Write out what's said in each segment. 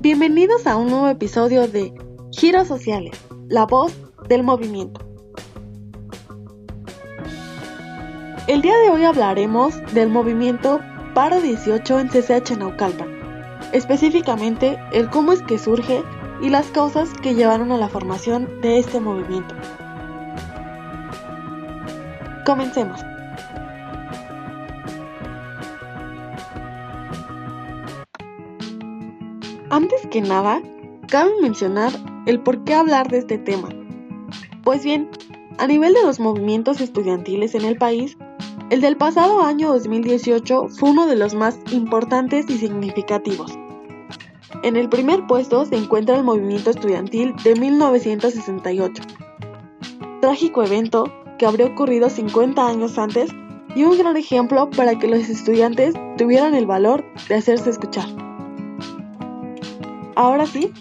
Bienvenidos a un nuevo episodio de Giros Sociales, la voz del movimiento. El día de hoy hablaremos del movimiento Paro 18 en CCH Naucalpan, específicamente el cómo es que surge y las causas que llevaron a la formación de este movimiento. Comencemos. Antes que nada, cabe mencionar el por qué hablar de este tema. Pues bien, a nivel de los movimientos estudiantiles en el país, el del pasado año 2018 fue uno de los más importantes y significativos. En el primer puesto se encuentra el movimiento estudiantil de 1968, trágico evento que habría ocurrido 50 años antes y un gran ejemplo para que los estudiantes tuvieran el valor de hacerse escuchar. Ahora sí,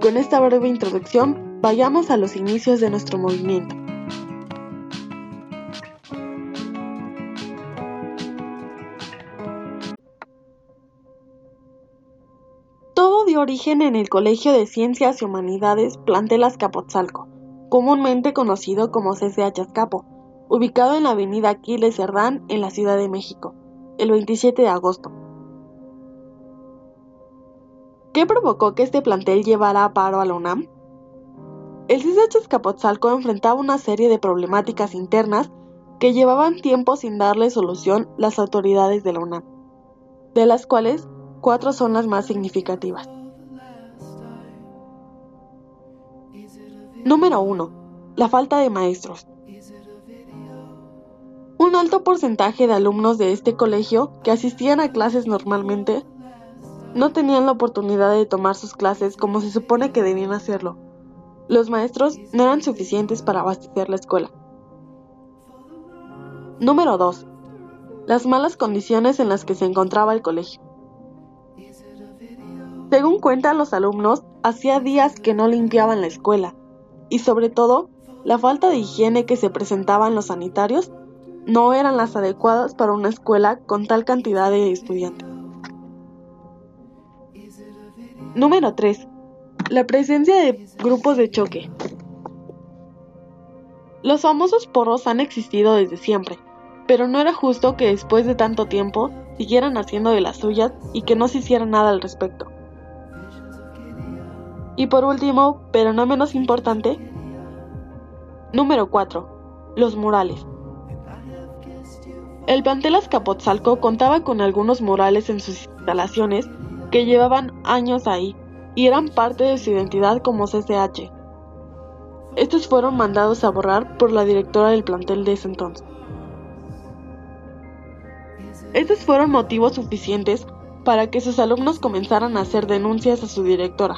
con esta breve introducción, vayamos a los inicios de nuestro movimiento. Todo dio origen en el Colegio de Ciencias y Humanidades Plantel Azcapotzalco, comúnmente conocido como CCH Azcapo, ubicado en la avenida Aquiles Cerdán en la Ciudad de México, el 27 de agosto. ¿Qué provocó que este plantel llevara a paro a la UNAM? El CCH Escapotzalco enfrentaba una serie de problemáticas internas que llevaban tiempo sin darle solución las autoridades de la UNAM, de las cuales cuatro son las más significativas. Número 1. La falta de maestros. Un alto porcentaje de alumnos de este colegio que asistían a clases normalmente no tenían la oportunidad de tomar sus clases como se supone que debían hacerlo. Los maestros no eran suficientes para abastecer la escuela. Número 2. Las malas condiciones en las que se encontraba el colegio. Según cuentan los alumnos, hacía días que no limpiaban la escuela y sobre todo la falta de higiene que se presentaba en los sanitarios no eran las adecuadas para una escuela con tal cantidad de estudiantes. Número 3. La presencia de grupos de choque. Los famosos porros han existido desde siempre, pero no era justo que después de tanto tiempo siguieran haciendo de las suyas y que no se hiciera nada al respecto. Y por último, pero no menos importante, número 4. Los murales. El plantel Azcapotzalco contaba con algunos murales en sus instalaciones que llevaban años ahí y eran parte de su identidad como CCH. Estos fueron mandados a borrar por la directora del plantel de ese entonces. Estos fueron motivos suficientes para que sus alumnos comenzaran a hacer denuncias a su directora,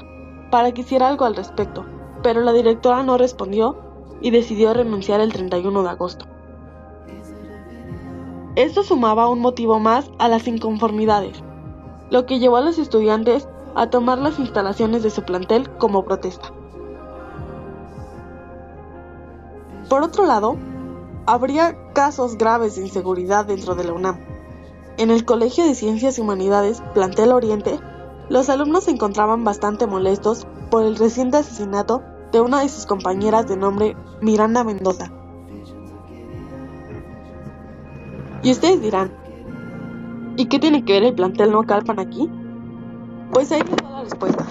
para que hiciera algo al respecto, pero la directora no respondió y decidió renunciar el 31 de agosto. Esto sumaba un motivo más a las inconformidades, lo que llevó a los estudiantes a tomar las instalaciones de su plantel como protesta. Por otro lado, habría casos graves de inseguridad dentro de la UNAM. En el Colegio de Ciencias y Humanidades, Plantel Oriente, los alumnos se encontraban bastante molestos por el reciente asesinato de una de sus compañeras de nombre Miranda Mendoza. Y ustedes dirán, ¿Y qué tiene que ver el plantel Naucalpan aquí? Pues ahí está la respuesta.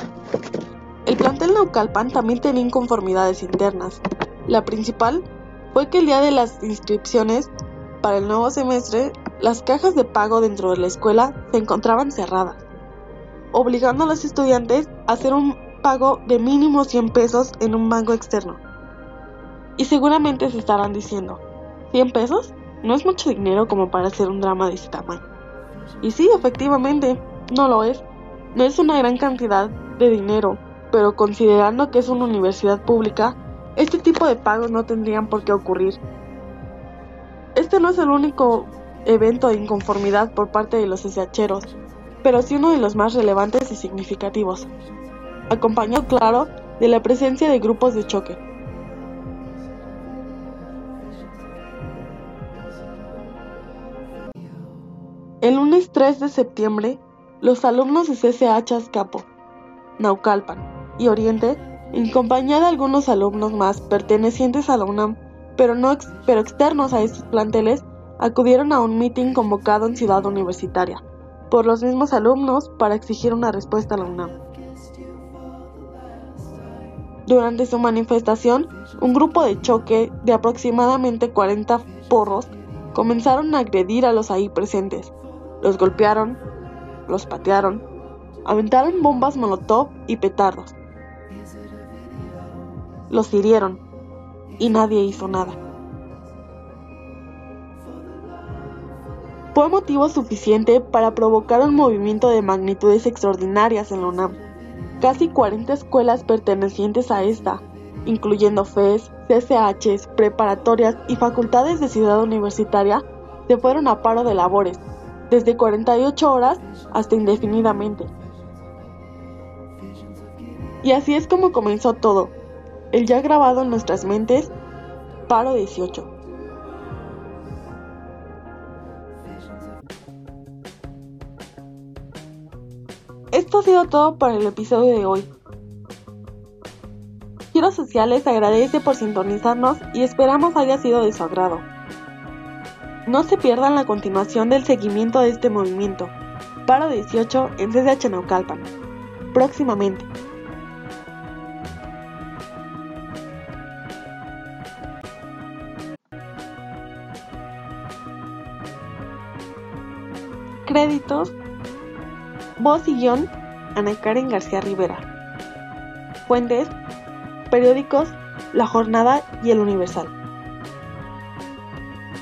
El plantel Naucalpan también tenía inconformidades internas. La principal fue que el día de las inscripciones para el nuevo semestre, las cajas de pago dentro de la escuela se encontraban cerradas, obligando a los estudiantes a hacer un pago de mínimo 100 pesos en un banco externo. Y seguramente se estarán diciendo, ¿100 pesos? No es mucho dinero como para hacer un drama de ese tamaño. Y sí, efectivamente, no lo es. No es una gran cantidad de dinero, pero considerando que es una universidad pública, este tipo de pagos no tendrían por qué ocurrir. Este no es el único evento de inconformidad por parte de los SHeros, pero sí uno de los más relevantes y significativos, acompañado, claro, de la presencia de grupos de choque. El lunes 3 de septiembre, los alumnos de CCH Azcapo, Naucalpan y Oriente, en compañía de algunos alumnos más pertenecientes a la UNAM, pero, no pero externos a estos planteles, acudieron a un mitin convocado en Ciudad Universitaria por los mismos alumnos para exigir una respuesta a la UNAM. Durante su manifestación, un grupo de choque de aproximadamente 40 porros comenzaron a agredir a los ahí presentes. Los golpearon, los patearon, aventaron bombas molotov y petardos. Los hirieron y nadie hizo nada. Fue motivo suficiente para provocar un movimiento de magnitudes extraordinarias en la UNAM. Casi 40 escuelas pertenecientes a esta, incluyendo FES, CCHs, preparatorias y facultades de ciudad universitaria, se fueron a paro de labores, desde 48 horas hasta indefinidamente. Y así es como comenzó todo, el ya grabado en nuestras mentes, paro 18. Esto ha sido todo para el episodio de hoy. Giros Sociales agradece por sintonizarnos y esperamos haya sido de su agrado. No se pierdan la continuación del seguimiento de este movimiento. Paro 18 en CCH Naucalpan. Próximamente. Créditos. Voz y guion. Ana Karen García Rivera. Fuentes. Periódicos La Jornada y El Universal.